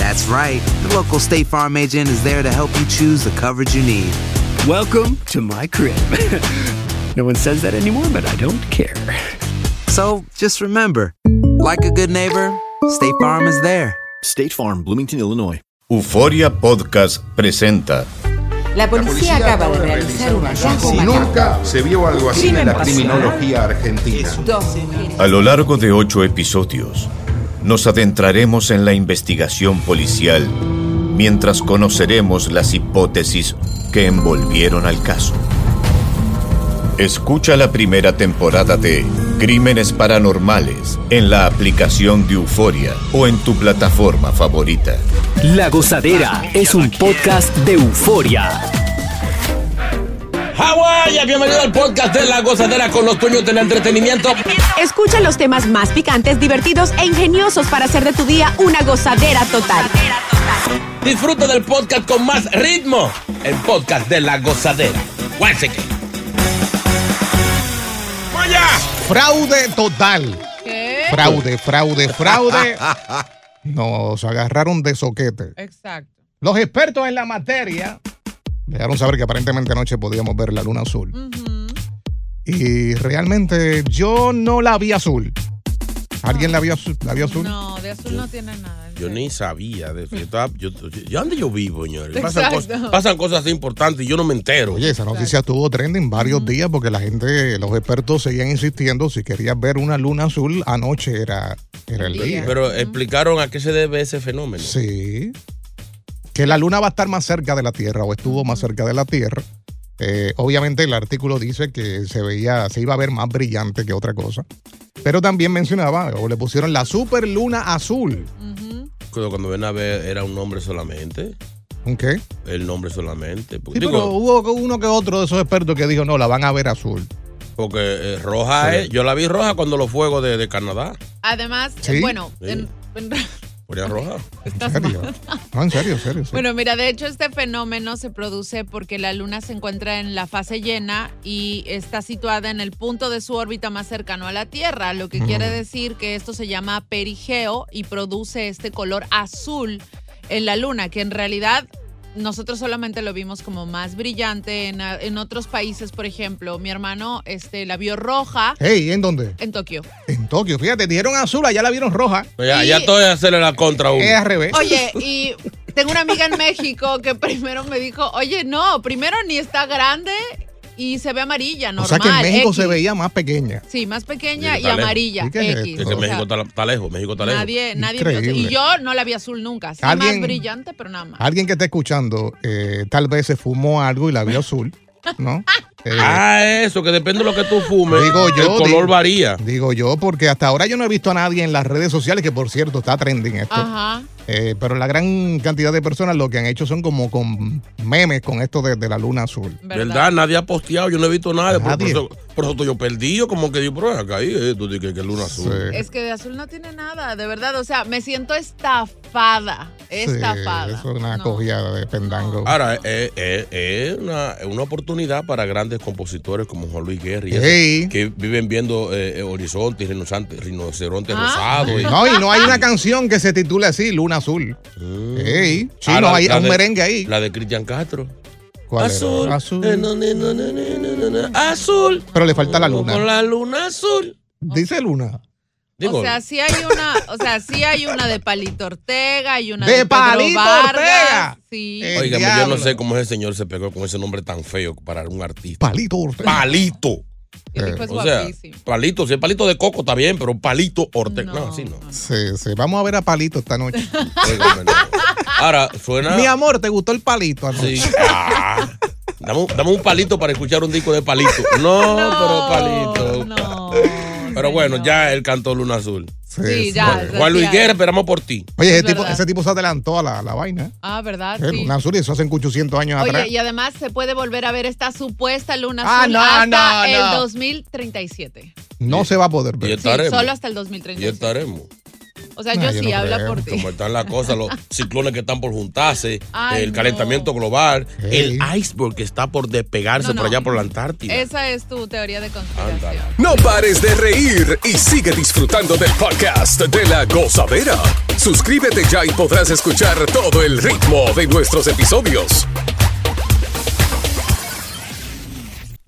That's right. The local State Farm agent is there to help you choose the coverage you need. Welcome to my crib. no one says that anymore, but I don't care. So just remember, like a good neighbor, State Farm is there. State Farm, Bloomington, Illinois. Euforia Podcast presenta La policía acaba de realizar un hallazgo Si nunca se vio algo así en la criminología argentina. A lo largo de ocho episodios. Nos adentraremos en la investigación policial mientras conoceremos las hipótesis que envolvieron al caso. Escucha la primera temporada de Crímenes Paranormales en la aplicación de Euforia o en tu plataforma favorita. La Gozadera es un podcast de euforia. Hawái, bienvenido al podcast de La Gozadera con los dueños del entretenimiento. Escucha los temas más picantes, divertidos e ingeniosos para hacer de tu día una gozadera total. Disfruta del podcast con más ritmo. El podcast de La Gozadera. ¡Vaya! Fraude total. Fraude, fraude, fraude. Nos agarraron de soquete. Exacto. Los expertos en la materia dejaron saber que aparentemente anoche podíamos ver la luna azul. Y realmente yo no la vi azul. ¿Alguien la vio azul? ¿La vio azul? No, de azul no tiene nada. Yo ni sabía de eso. Yo, estaba- yo, yo- ¿Dónde yo vivo, señores? Pasan Exacto. cosas, pasan cosas importantes y yo no me entero. Oye, esa noticia estuvo trending varios días porque la gente, los expertos seguían insistiendo, si querías ver una luna azul, anoche era, era el día. Pero explicaron a qué se debe ese fenómeno. Sí. Que la luna va a estar más cerca de la Tierra o estuvo más cerca de la Tierra. Eh, obviamente el artículo dice que se veía, se iba a ver más brillante que otra cosa. Pero también mencionaba, o le pusieron la super luna azul. Cuando, cuando ven a ver, era un nombre solamente. ¿Un qué? El nombre solamente. Porque, Sí, digo, pero hubo uno que otro de esos expertos que dijo, no, la van a ver azul. porque eh, roja Sí. es. Yo la vi roja cuando los fuegos de, de Canadá. Además, ¿Sí? bueno, Sí. en- en- Roja. ¿En serio? No, en serio, en serio. sí. bueno, mira, de hecho este fenómeno se produce porque la luna se encuentra en la fase llena y está situada en el punto de su órbita más cercano a la Tierra, lo que quiere decir que esto se llama perigeo y produce este color azul en la luna, que en realidad nosotros solamente lo vimos como más brillante en, en otros países, por ejemplo, mi hermano este, la vio roja Hey, ¿en dónde? en Tokio. En Tokio. Fíjate, dijeron azul, allá la vieron roja. Pues Ya, Y- ya estoy a hacerle la contra a uno. Es al revés. Oye, y tengo una amiga en México que primero me dijo, oye, no, primero ni está grande y se ve amarilla, o normal. sea que en México X. se veía más pequeña. Sí, más pequeña y está amarilla. ¿Y qué es X. Que O México está, está lejos, México está lejos. nadie, nadie. Increíble. y yo no la vi azul nunca. Sí, Alguien- más brillante, pero nada más. Alguien que esté escuchando, eh, tal vez se fumó algo y la vio azul, ¿no? Eh, Ah, eso, que depende de lo que tú fumes. Digo yo, El color digo- varía. Digo yo, porque hasta ahora yo no he visto a nadie en las redes sociales, que por cierto está trending esto. Ajá. Eh, pero la gran cantidad de personas lo que han hecho son como con memes con esto de, de la luna azul. ¿Verdad? Nadie ha posteado, yo no he visto nada. Por, eso, por eso estoy yo perdido, como que yo, pero acá ahí, eh, tú dices que es luna azul. Es que de azul no tiene nada, de verdad. O sea, me siento estafada. Estafada. Sí, eso es una cogida de pendango. Ahora, es, es una, es una oportunidad para grandes compositores como Juan Luis Ey. que viven viendo eh, eh, horizontes, rinocerontes, rinocerontes Ah. rosados. y- No, y no hay una canción que se titule así, Luna azul. Mm. Chino, ah, hay la un de, merengue ahí. La de Cristian Castro. ¿Cuál azul. Azul. Eh, azul. Pero le falta la luna. Con la luna azul. Dice luna. O sea, sí hay una, o sea, sí hay una de Palito Ortega, hay una de, Palito Ortega. Sí. Oigan, yo no sé cómo ese señor se pegó con ese nombre tan feo para un artista. Palito Ortega. Palito. El es O sea, palito, si es palito de coco está bien, pero palito Ortega. No, así no. Sí, sí. Vamos a ver a Palito esta noche. No. Ahora, suena. Mi amor, ¿te gustó el palito anoche? Sí. Ah. Dame, un- dame un palito para escuchar un disco de palito. No, pero palito. No. Pero bueno, ya él cantó Luna Azul. Sí, ya, Juan, Juan Luis Guerra, esperamos por ti. Oye, Es ese tipo, ese tipo se adelantó a la, la vaina. ¿eh? Ah, ¿verdad? Sí. Luna Azul, eso hace 800 años atrás. Oye, y además se puede volver a ver esta supuesta luna Ah, azul no, hasta no, el no. 2037. No se va a poder Y ver. Sí, solo hasta el Y 2037. estaremos. O sea, No, yo yo sí, no habla creo. por ti. Como están las cosas, los ciclones que están por juntarse, Ay, el no. calentamiento global, el iceberg que está por despegarse No, por no. allá por la Antártida. Esa es tu teoría de conspiración. No pares de reír y sigue disfrutando del podcast de la gozadera. Suscríbete ya y podrás escuchar todo el ritmo de nuestros episodios.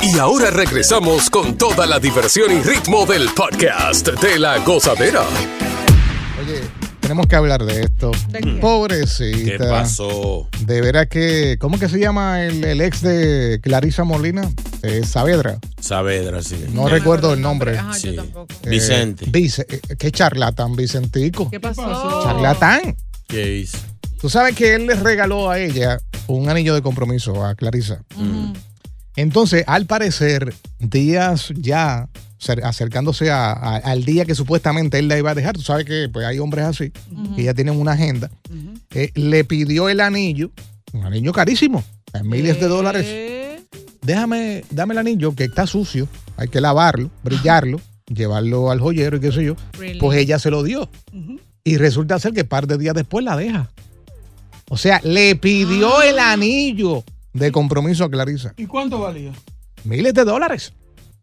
Y ahora regresamos con toda la diversión y ritmo del podcast de la gozadera. Oye, tenemos que hablar de esto. Pobrecita. ¿Qué pasó? De veras que. ¿Cómo que se llama el, el ex de Clarisa Molina? Eh, Saavedra. Saavedra, sí. No recuerdo el nombre. Ajá, Sí. yo tampoco. Eh, Vicente. Vice- eh, ¿Qué charlatán, Vicentico? ¿Qué pasó? Charlatán. ¿Qué hizo? Tú sabes que él le regaló a ella un anillo de compromiso a Clarisa. Entonces, al parecer, días ya cer- acercándose a- a- al día que supuestamente él la iba a dejar, tú sabes que pues, hay hombres así, que ya tienen una agenda, eh, le pidió el anillo, un anillo carísimo, en miles de dólares. Déjame, dame el anillo que está sucio, hay que lavarlo, brillarlo, llevarlo al joyero y qué sé yo. Really? Pues ella se lo dio. Y resulta ser que par de días después la deja. O sea, le pidió Ah. el anillo de compromiso a Clarisa. ¿Y cuánto valía? Miles de dólares.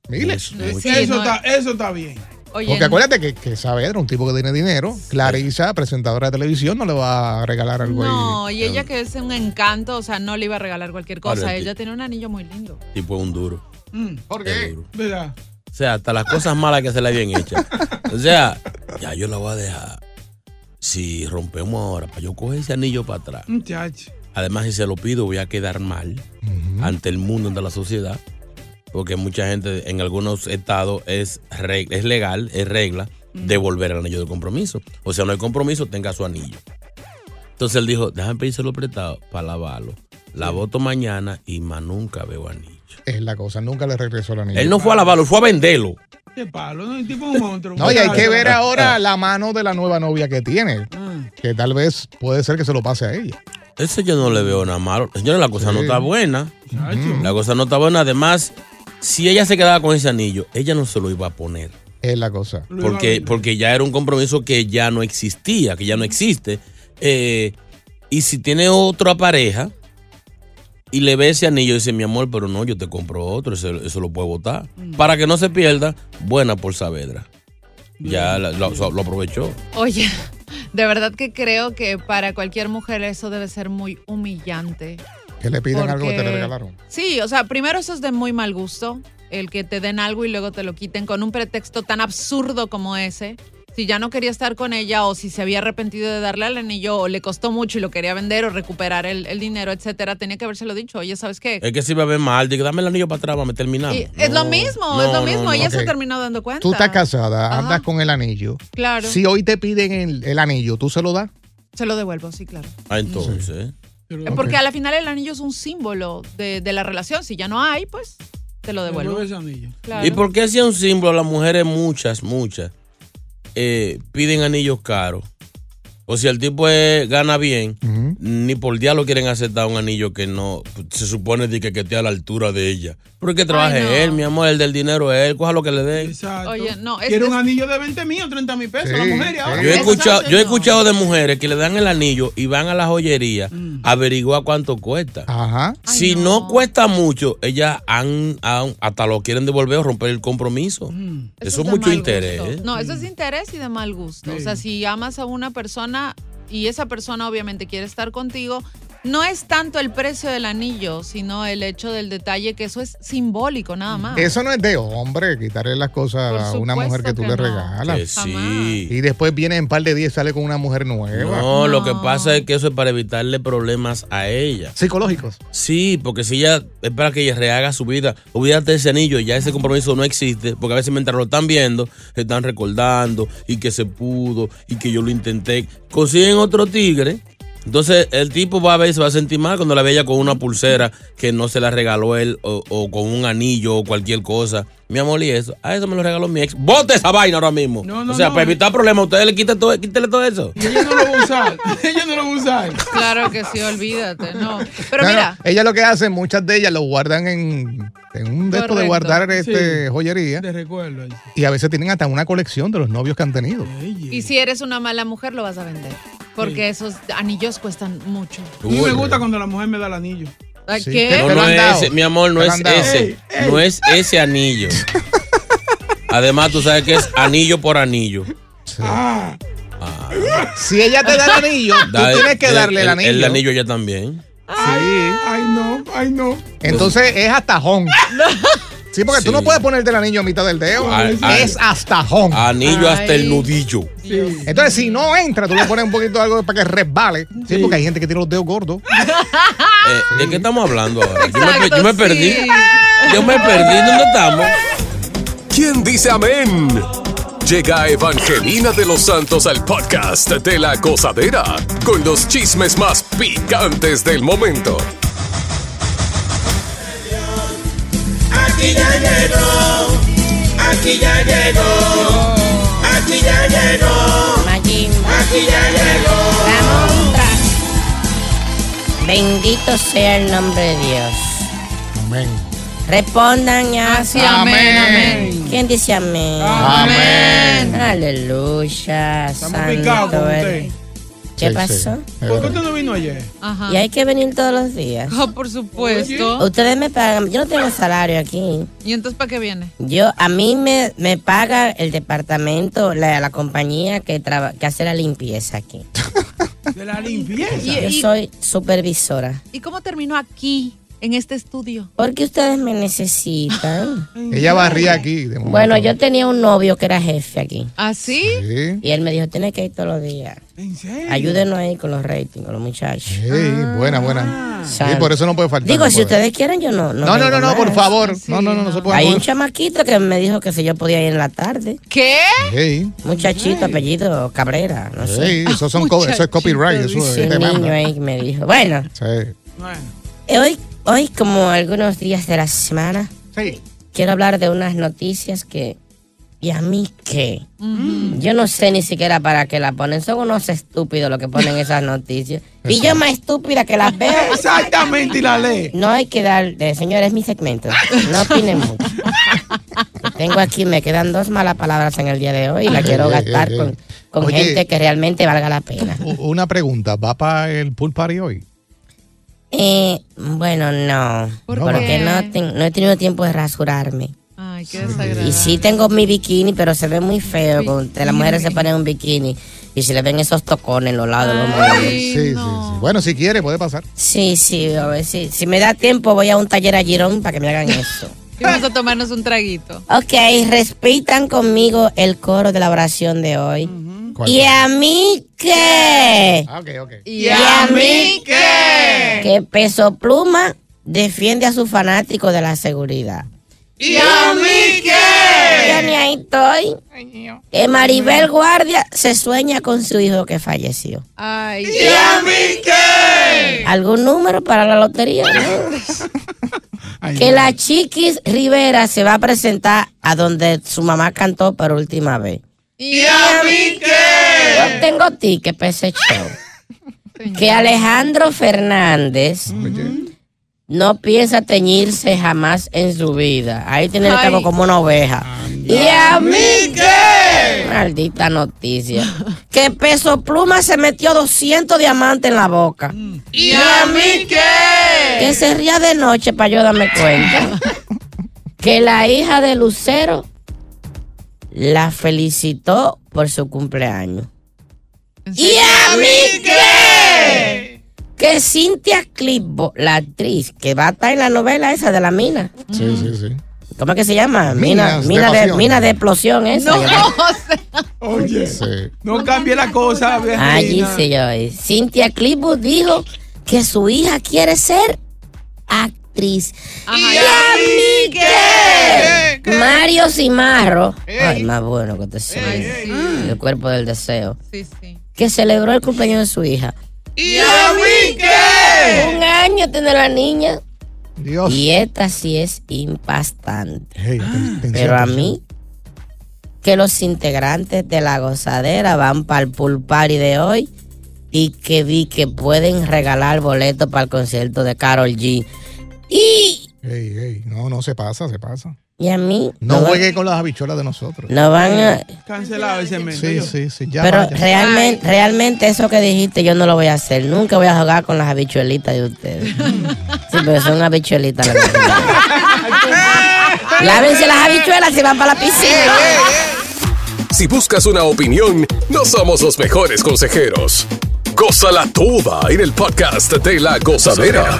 Miles. Sí, eso, no- está, eso está bien. Oye, Porque acuérdate que, que Saavedra, un tipo que tiene dinero, Clarisa, presentadora de televisión, no le va a regalar algo ahí. No, y ella que es un encanto, o sea, no le iba a regalar cualquier cosa. Vale, Ella tiene un anillo muy lindo. Tipo un duro. ¿Por Es duro. ¿Verdad? O sea, hasta las cosas malas que se le habían hecho. O sea, ya yo la voy a dejar. Si rompemos ahora, para yo coger ese anillo para atrás. Muchacho. Además, si se lo pido, voy a quedar mal ante el mundo, ante la sociedad. Porque mucha gente en algunos estados es, es legal, es regla, devolver el anillo de compromiso. O sea, no hay compromiso, tenga su anillo. Entonces él dijo, déjame pedírselo prestado para lavarlo. La voto mañana y más nunca veo anillo. Es la cosa, nunca le regresó el anillo. Él no fue a lavarlo, fue a venderlo. Qué palo, ¿no? El tipo un monstruo. No, y hay que ver Ah. ahora la mano de la nueva novia que tiene. Ah. Que tal vez puede ser que se lo pase a ella. Ese yo no le veo nada malo. Señores, la cosa no está buena. La cosa no está buena. Además, si ella se quedaba con ese anillo, ella no se lo iba a poner. Es la cosa. Porque, porque ya era un compromiso que ya no existía, que ya no existe. Eh, y si tiene otra pareja y le ve ese anillo y dice, mi amor, pero no, yo te compro otro, eso, eso lo puedo votar. Para que no se pierda, buena por Saavedra. Ya la- lo, lo aprovechó. Oye, de verdad que creo que para cualquier mujer eso debe ser muy humillante. Que le piden algo que te le regalaron. Sí, o sea, primero eso es de muy mal gusto, el que te den algo y luego te lo quiten con un pretexto tan absurdo como ese. Si ya no quería estar con ella o si se había arrepentido de darle el anillo o le costó mucho y lo quería vender o recuperar el, el dinero, etcétera, tenía que habérselo dicho. Oye, ¿sabes qué? Es que si va a ver mal, digo, dame el anillo para atrás, vamos a terminar. Y es lo mismo, es lo mismo. Ella se Ok. terminó dando cuenta. Tú estás casada, Ajá. andas con el anillo. Claro. Si hoy te piden el, el anillo, ¿tú se lo das? Se lo devuelvo, sí, claro. Ah, entonces. Eh, Porque a la final el anillo es un símbolo de, de la relación. Si ya no hay, pues te lo devuelvo. Devuelve ese anillo. Claro. ¿Y por qué hacía un símbolo? Las mujeres, muchas, muchas, eh, piden anillos caros. O si el tipo es- gana bien, ni por diablo quieren aceptar un anillo que no se supone de que, que esté a la altura de ella. Pero que trabaje Ay, no. él, mi amor, el del dinero es él, coja lo que le den. Exacto. Oye, no, es- Quiere un es- anillo de 20 mil o 30 mil pesos la mujer y ahora. Yo he escuchado, yo he escuchado de mujeres que le dan el anillo y van a la joyería a averiguar cuánto cuesta. Ajá. Si no. cuesta mucho, ellas han, han- hasta lo quieren devolver o romper el compromiso. Eso es mucho interés. gusto. ¿eh? No, eso es interés y de mal gusto. O Sí. sea, si amas a una persona y esa persona obviamente quiere estar contigo, no es tanto el precio del anillo, sino el hecho del detalle, que eso es simbólico nada más. Eso no es de hombre, quitarle las cosas a una mujer que tú le que no. regalas. Que sí. Y después viene en par de días y sale con una mujer nueva. No, lo que pasa es que eso es para evitarle problemas a ella. Psicológicos. Sí, porque si ella es para que ella rehaga su vida, olvídate de ese anillo, ya ese compromiso no existe, porque a veces mientras lo están viendo, se están recordando y que se pudo y que yo lo intenté. Consiguen otro tigre. Entonces el tipo va a ver, se va a sentir mal cuando la ve ella con una pulsera que no se la regaló él o, o con un anillo o cualquier cosa. Mi amor, y eso, a eso me lo regaló mi ex. Bote esa vaina ahora mismo. No, no, o sea, no. para evitar problemas, ustedes le quiten todo, quítele todo eso. Y ella no lo va a usar. ella no lo va a usar. Claro que sí, olvídate, no. Pero mira, ella lo que hace, muchas de ellas lo guardan en, en un de esto de guardar este, Sí. joyería. Te recuerdo. Y a veces tienen hasta una colección de los novios que han tenido. y si eres una mala mujer, lo vas a vender. Porque esos anillos cuestan mucho. A mí me gusta cuando la mujer me da el anillo. Sí, No, no es ese, mi amor, no es ese. Ey, ey. No es ese anillo. Además, tú sabes que es anillo por anillo. Ah, Si ella te da el anillo, tú tienes que el- darle el, el- anillo. El anillo ella también. Sí. ay, no, ay, no. Entonces es hasta jón. Sí, porque tú no puedes ponerte el anillo a mitad del dedo. Ay, ay. es hasta jón. Anillo hasta el nudillo. Entonces, si no entra, tú le pones un poquito de algo para que resbale. Sí, porque hay gente que tiene los dedos gordos. Eh, ¿De qué estamos hablando ahora? Yo me, yo me perdí. sí. Yo me perdí. ¿Dónde estamos? ¿Quién dice amén? Llega Evangelina de los Santos al podcast de la gozadera con los chismes más picantes del momento. Aquí ya llegó, aquí ya llegó, aquí ya llegó, aquí ya llegó. Bendito sea el nombre de Dios. Amén. Respondan ya. Así, amén, amén. ¿Quién dice amén? Amén. Aleluya. Estamos picados con Santo usted. ¿Qué Sí, pasó? sí. ¿Por qué usted no vino ayer? Ajá. Y hay que venir todos los días. Oh, por supuesto. Ustedes me pagan. Yo no tengo salario aquí. ¿Y entonces para qué viene? Yo, a mí me, me paga el departamento, la, la compañía que, traba- que hace la limpieza aquí. De la limpieza. Y- Yo soy supervisora. ¿Y cómo terminó aquí, en este estudio? Porque ustedes me necesitan. Ella barría aquí. de momento. Bueno, yo tenía un novio que era jefe aquí. ¿Ah, sí? Sí. Y él me dijo, tienes que ir todos los días. ¿En serio? Ayúdenos ahí con los ratings, con los muchachos. Sí, buena, buena. Sí, Santo. por eso no puede faltar. Digo, no si ustedes quieren, yo no. No, no, no, por favor. Sí, No, no, no, no se puede. Hay un chamaquito que me dijo que si yo podía ir en la tarde. ¿Qué? Sí, Muchachito, apellido Cabrera, no sé. sí, eso, son co- eso es copyright. Eso Sí, es un niño ahí que me dijo. Bueno, Sí. Bueno. eh, hoy, hoy como algunos días de la semana, Sí. quiero hablar de unas noticias que... ¿Y a mí qué? Yo no sé ni siquiera para qué la ponen. Son unos estúpidos los que ponen esas noticias. Y yo más estúpida que las veo. Exactamente, y la ley. No hay que dar, eh, señores, es mi segmento. No opinen mucho. Tengo aquí, me quedan dos malas palabras en el día de hoy y la quiero Ey, ey, gastar ey, con, ey. con Oye. gente que realmente valga la pena. Una pregunta, ¿va para el pool party hoy? Eh, bueno, no. ¿Por porque qué? no, ten- no he tenido tiempo de rasurarme. Ay, qué desagradable. Y sí tengo mi bikini, pero se ve muy feo. Cuando las mujeres se ponen un bikini y se le ven esos tocones en los lados de los muslos. Ay, Sí, sí, no. sí. Bueno, si quiere, puede pasar. Sí, sí, a ver si, si me da tiempo voy a un taller a Girón para que me hagan eso. Y vamos a tomarnos un traguito. Ok, respetan conmigo el coro de la oración de hoy. ¿Cuál ¿Y a mí qué? Ah, ok, ok. ¿Y a mí qué? Que Peso Pluma defiende a sus fanáticos de la seguridad. ¿Y a mí Yo ni ahí estoy. Que Maribel Guardia se sueña con su hijo que falleció. Ay, ¿Y a mí qué? ¿Algún número para la lotería? Ay, que la Chiquis Rivera se va a presentar a donde su mamá cantó por última vez. ¿Y a mí qué? Yo tengo ticket para ese show. que Alejandro Fernández no piensa teñirse jamás en su vida. Ahí tiene el cabo como una oveja. ¿Y a mí qué? Maldita noticia. Que Peso Pluma se metió 200 diamantes en la boca. ¿Y a mí qué? Que se ría de noche para yo darme cuenta. que la hija de Lucero la felicitó por su cumpleaños. ¿Y a mí qué? Que Cynthia Clipbo, la actriz que va a estar en la novela esa de la mina. Sí, sí, sí. ¿Cómo es que se llama? Mina, Minas de mina, de, mina de explosión esa. No, ¿verdad? Oye, no cambie la cosa, Allí sí yo. eh. Cynthia Clipbo dijo que su hija quiere ser actriz. ¿Y a mí qué? Mario Cimarro. Ay, más bueno que te sé. El cuerpo del deseo. Sí, sí. Que celebró el cumpleaños de su hija. ¿Y a mí qué? Un año tiene la niña. Dios. Y esta sí es impastante. atención, Pero a mí, que los integrantes de la gozadera van para el pool party de hoy y que vi que pueden regalar boletos para el concierto de Carol G. Y, Ey, ey, no, no se pasa, se pasa. y a mí No van- juegue con las habichuelas de nosotros. no van a... Cancelado ese mes. Sí, sí, sí, ya. Pero vaya. realmente, realmente eso que dijiste yo no lo voy a hacer. Nunca voy a jugar con las habichuelitas de ustedes. Sí, pero son habichuelitas. las que- Lávense las habichuelas y van para la piscina. Si buscas una opinión, no somos los mejores consejeros. Gózala toda en el podcast de la gozadera.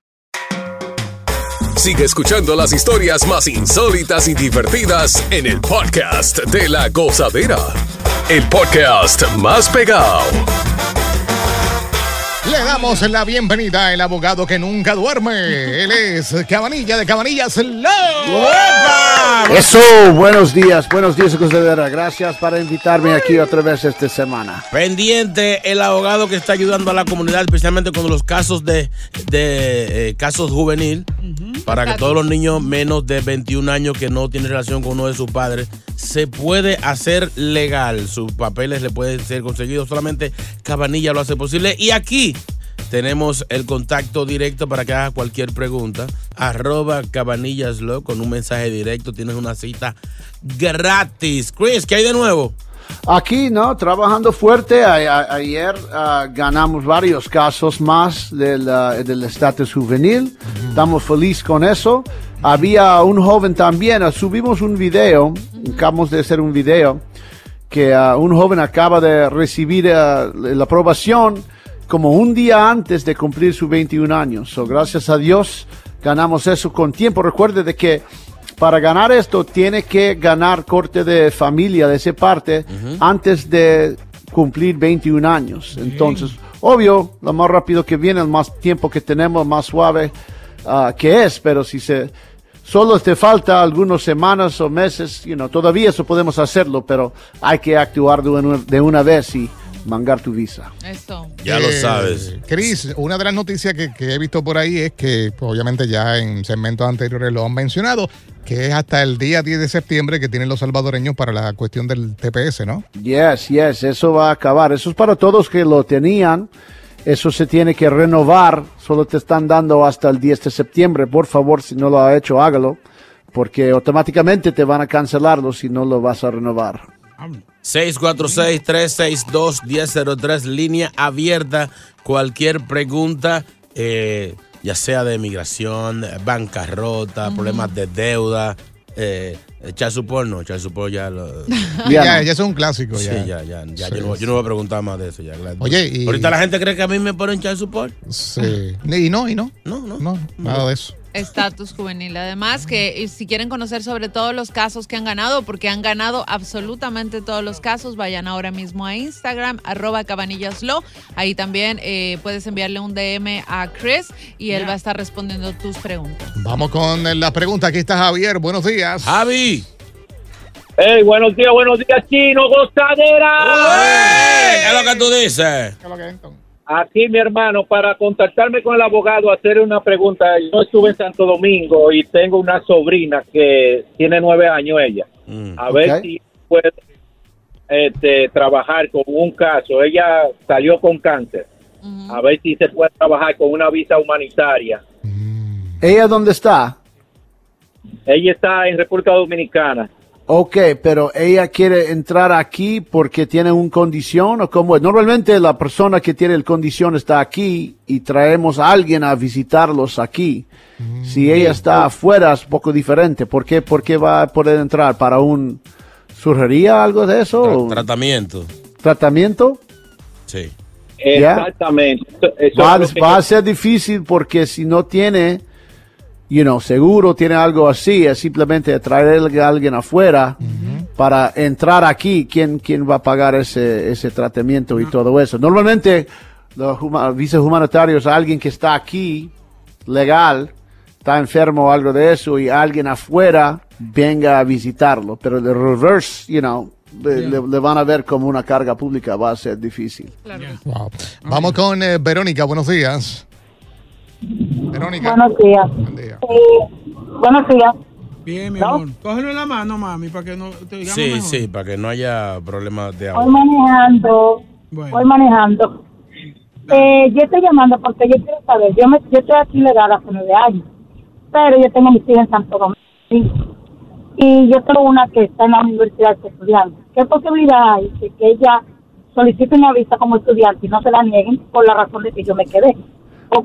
Sigue escuchando las historias más insólitas y divertidas en el podcast de la gozadera. El podcast más pegado. Le damos la bienvenida al abogado que nunca duerme. Él es Cabanilla de Cabanillas Law. Eso, buenos días, buenos días, Gozadera. Gracias para invitarme aquí otra vez esta semana. Pendiente el abogado que está ayudando a la comunidad, especialmente con los casos de, de eh, casos juvenil, para que todos los niños menos de 21 años que no tienen relación con uno de sus padres, se puede hacer legal. Sus papeles le pueden ser conseguidos. Solamente Cabanilla lo hace posible. Y aquí tenemos el contacto directo para que hagas cualquier pregunta. Arroba cabanillaslo con un mensaje directo. Tienes una cita gratis. Chris, ¿qué hay de nuevo? Aquí, ¿no? Trabajando fuerte. A- a- ayer ah, ganamos varios casos más del ah, del estatus juvenil. Estamos felices con eso. Había un joven también. ah, subimos un video. Acabamos de hacer un video. Que un joven acaba de recibir la aprobación como un día antes de cumplir sus 21 años. So, gracias a Dios ganamos eso con tiempo. Recuerde de que para ganar esto tiene que ganar corte de familia de esa parte antes de cumplir 21 años. Entonces, obvio, lo más rápido que viene, el más tiempo que tenemos, más suave ah, que es, pero si se solo te falta algunas semanas o meses, you know, todavía eso podemos hacerlo, pero hay que actuar de una, de una vez y mangar tu visa. Eso. Ya lo Eh, sabes. Chris, una de las noticias que, que he visto por ahí es que, pues, obviamente, ya en segmentos anteriores lo han mencionado, que es hasta el día 10 de septiembre que tienen los salvadoreños para la cuestión del TPS, ¿no? Yes, yes, eso va a acabar. Eso es para todos que lo tenían. Eso se tiene que renovar. Solo te están dando hasta el 10 de septiembre. Por favor, si no lo ha hecho, hágalo. Porque automáticamente te van a cancelarlo si no lo vas a renovar. 646-362-1003, línea abierta. Cualquier pregunta, eh, ya sea de migración, bancarrota, problemas de deuda, eh, echar su porno, echar su porno ya lo... Ya, ya es un clásico. Sí, Ya. ya, ya. Sí, yo, no, yo no voy a preguntar más de eso. Ya. Oye, y- Ahorita la gente cree que a mí me ponen echar su porno. Sí. Y no, y no. No, no. No, nada de eso. Estatus juvenil. Además, que y si quieren conocer sobre todos los casos que han ganado, porque han ganado absolutamente todos los casos, vayan ahora mismo a Instagram, arroba cabanillaslo. Ahí también eh, puedes enviarle un DM a Chris y él va a estar respondiendo tus preguntas. Vamos con la pregunta. Aquí está Javier. Buenos días. Javi. Hey, buenos días, buenos días, chino, gozadera. ¿Qué es lo que tú dices? Aquí, mi hermano, para contactarme con el abogado, hacer una pregunta. Yo estuve en Santo Domingo y tengo una sobrina que tiene nueve años ella. A ver si puede este, trabajar con un caso. Ella salió con cáncer. A ver si se puede trabajar con una visa humanitaria. ¿Ella dónde está? Ella está en República Dominicana. Ok, pero ella quiere entrar aquí porque tiene una condición o cómo es. Normalmente la persona que tiene el condición está aquí y traemos a alguien a visitarlos aquí. Si ella está afuera es un poco diferente. ¿Por qué, ¿Por qué va a poder entrar? ¿Para un surgería algo de eso? ¿O Tratamiento. ¿Tratamiento? Sí. Exactamente. Eso Va, a ser difícil porque si no tiene, you know, seguro tiene algo así, es simplemente traer a alguien afuera para entrar aquí. ¿Quién, quién va a pagar ese, ese tratamiento y todo eso? Normalmente, los huma- visas humanitarios, alguien que está aquí, legal, está enfermo o algo de eso, y alguien afuera venga a visitarlo. Pero el reverse, you know, le, le- le van a ver como una carga pública, va a ser difícil. Wow. Vamos con eh, Verónica. Buenos días. Verónica. Buenos días. Eh, buenos días. Bien, mi ¿No? amor. Cógelo en la mano, mami, para que no te digamos Sí, mejor. sí, para que no haya problemas de Voy agua. manejando. Bueno. Voy manejando. Eh, yo estoy llamando porque yo quiero saber. Yo, me, yo estoy aquí legal hace nueve años. Pero yo tengo mis hijos en Santo Domingo. Y yo tengo una que está en la universidad de estudiante. ¿Qué posibilidad hay de que ella solicite una visa como estudiante y no se la nieguen por la razón de que yo me quedé?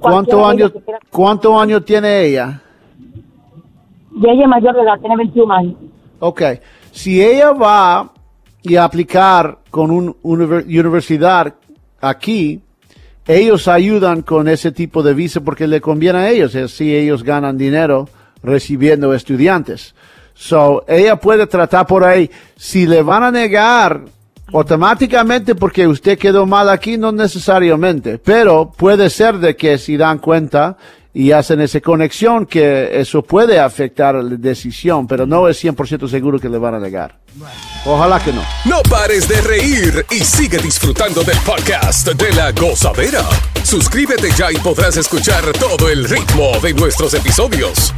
¿Cuántos años, ¿Cuántos años tiene ella? Y ella es mayor de edad, tiene 21 años. Ok, si ella va y aplicar con una universidad aquí, ellos ayudan con ese tipo de visa porque le conviene a ellos, así ellos ganan dinero recibiendo estudiantes. So, ella puede tratar por ahí. Si le van a negar automáticamente porque usted quedó mal aquí, no necesariamente, pero puede ser de que si dan cuenta y hacen esa conexión que eso puede afectar la decisión, pero no es 100% seguro que le van a negar. Ojalá que no. No pares de reír y sigue disfrutando del podcast de la gozadera. Suscríbete ya y podrás escuchar todo el ritmo de nuestros episodios.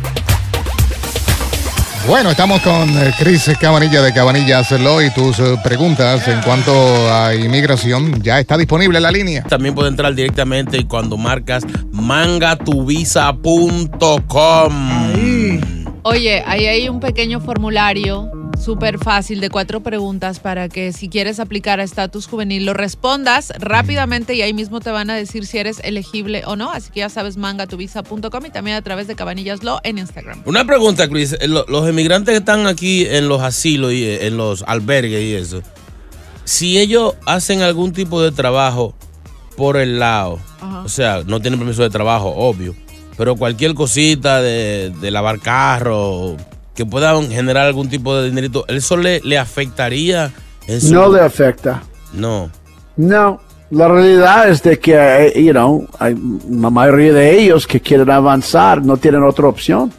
Bueno, estamos con eh, Chris Cabanilla de Cabanillas Law y tus eh, preguntas en cuanto a inmigración ya está disponible en la línea. También puede entrar directamente cuando marcas mangatuvisa.com. Oye, ahí hay un pequeño formulario súper fácil de cuatro preguntas para que si quieres aplicar a estatus juvenil lo respondas rápidamente y ahí mismo te van a decir si eres elegible o no. Así que ya sabes mangatuvisa.com y también a través de Cabanillas Law en Instagram. Una pregunta, Chris. Eh, lo- Los emigrantes que están aquí en los asilos y eh, en los albergues y eso, si ellos hacen algún tipo de trabajo por el lado, o sea, no tienen permiso de trabajo, obvio, pero cualquier cosita de, de lavar carro, que puedan generar algún tipo de dinerito, ¿eso le, le afectaría en su... No le afecta. No. No, la realidad es de que, eh, you know, hay la mayoría de ellos que quieren avanzar no tienen otra opción.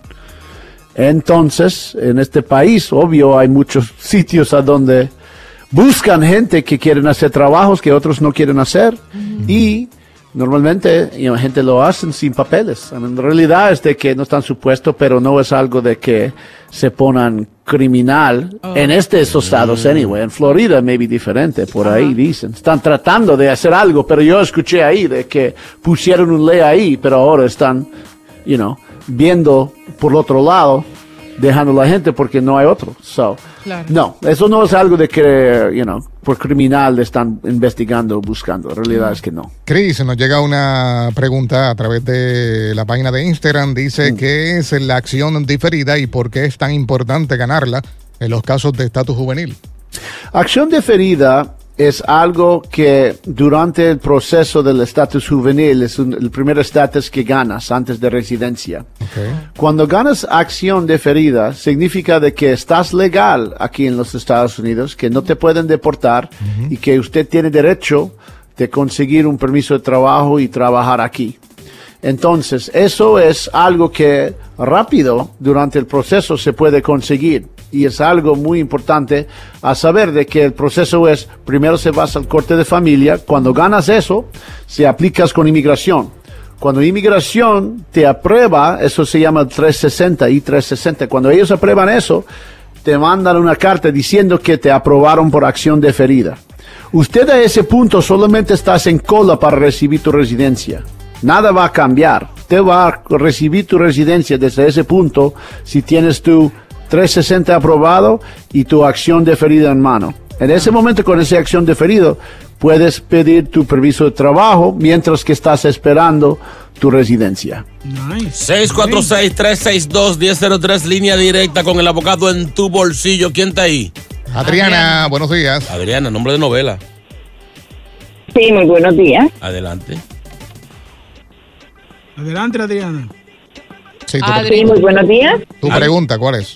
Entonces, en este país, obvio, hay muchos sitios a donde buscan gente que quieren hacer trabajos que otros no quieren hacer y normalmente you know, gente lo hacen sin papeles. La realidad es de que no están supuestos, pero no es algo de que se ponan criminal en estos estados anyway. En Florida maybe diferente, por ahí dicen. Están tratando de hacer algo, pero yo escuché ahí de que pusieron un ley ahí, pero ahora están, you know, viendo por el otro lado dejando a la gente porque no hay otro. So, Claro. No, eso no es algo de que, you know, por criminal están investigando, buscando. En realidad es que no. Cris, nos llega una pregunta a través de la página de Instagram. Dice, ¿qué es la acción diferida y por qué es tan importante ganarla en los casos de estatus juvenil? Acción deferida es algo que durante el proceso del estatus juvenil es un- el primer estatus que ganas antes de residencia. Cuando ganas acción deferida, significa de que estás legal aquí en los Estados Unidos, que no te pueden deportar y que usted tiene derecho de conseguir un permiso de trabajo y trabajar aquí. Entonces, eso es algo que rápido durante el proceso se puede conseguir y es algo muy importante a saber de que el proceso es, primero se vas al corte de familia, cuando ganas eso, se aplicas con inmigración. Cuando inmigración te aprueba, eso se llama 360 y 360. Cuando ellos aprueban eso, te mandan una carta diciendo que te aprobaron por acción deferida. Usted a ese punto solamente estás en cola para recibir tu residencia. Nada va a cambiar. Usted va a recibir tu residencia desde ese punto si tienes tu 360 aprobado y tu acción deferida en mano. En ese momento, con esa acción deferida, puedes pedir tu permiso de trabajo mientras que estás esperando tu residencia. 646-362-1003, línea directa con el abogado en tu bolsillo. ¿Quién está ahí? Adriana, buenos días. Adriana, nombre de novela. Sí, muy buenos días. Adelante. Adelante, Adriana. Sí, Sí, muy buenos días. Tu pregunta, ¿cuál es?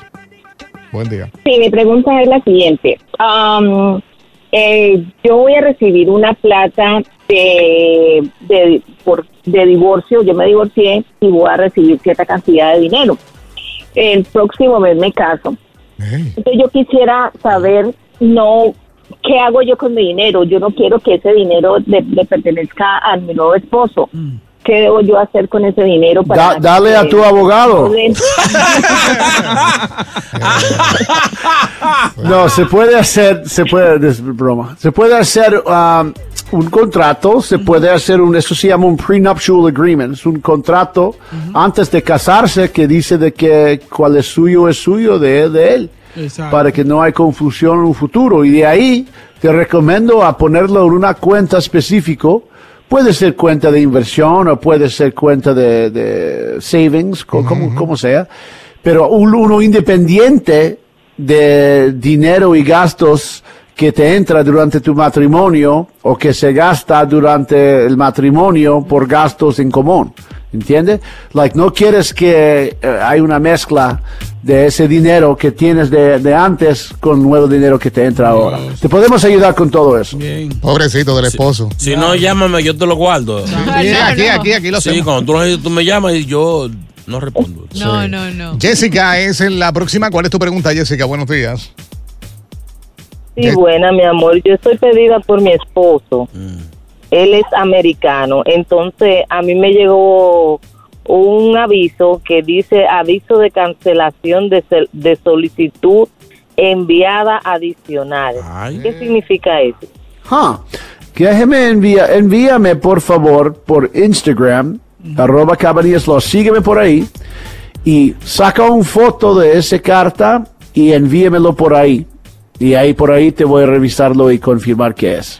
Buen día. Sí, mi pregunta es la siguiente. Eh, yo voy a recibir una plata de, de, por, de divorcio, yo me divorcié y voy a recibir cierta cantidad de dinero. El próximo mes me caso. Entonces yo quisiera saber, no, ¿qué hago yo con mi dinero? Yo no quiero que ese dinero le, le pertenezca a mi nuevo esposo. ¿Qué debo yo hacer con ese dinero para Da- dale a tu abogado. No, se puede hacer, se puede, es broma, se puede hacer um, un contrato, se puede hacer un, eso se llama un prenuptial agreement, es un contrato antes de casarse que dice de que cuál es suyo es suyo de, de él, Exacto. para que no haya confusión en un futuro. Y de ahí te recomiendo a ponerlo en una cuenta específico. Puede ser cuenta de inversión o puede ser cuenta de, de savings, co- como, como sea. Pero un- uno independiente de dinero y gastos que te entra durante tu matrimonio o que se gasta durante el matrimonio por gastos en común. ¿Entiendes? Like, no quieres que eh, hay una mezcla de ese dinero que tienes de, de antes con nuevo dinero que te entra ahora. Te podemos ayudar con todo eso. Pobrecito del esposo. Si no, llámame, yo te lo guardo. Aquí, aquí, aquí, aquí lo Sí, hacemos. cuando tú, lo- tú me llamas y yo no respondo. No, no, no. Jessica es en la próxima. ¿Cuál es tu pregunta, Jessica? Buenos días. Sí, buena, mi amor. Yo estoy pedida por mi esposo. Él es americano. Entonces, a mí me llegó un aviso que dice aviso de cancelación de, de solicitud enviada adicional. ¿Qué significa eso? Huh. Déjeme envía, envíame por favor por Instagram, arroba Cabanillas Law. sígueme por ahí y saca una foto de esa carta y envíamelo por ahí. Y ahí por ahí te voy a revisarlo y confirmar que es.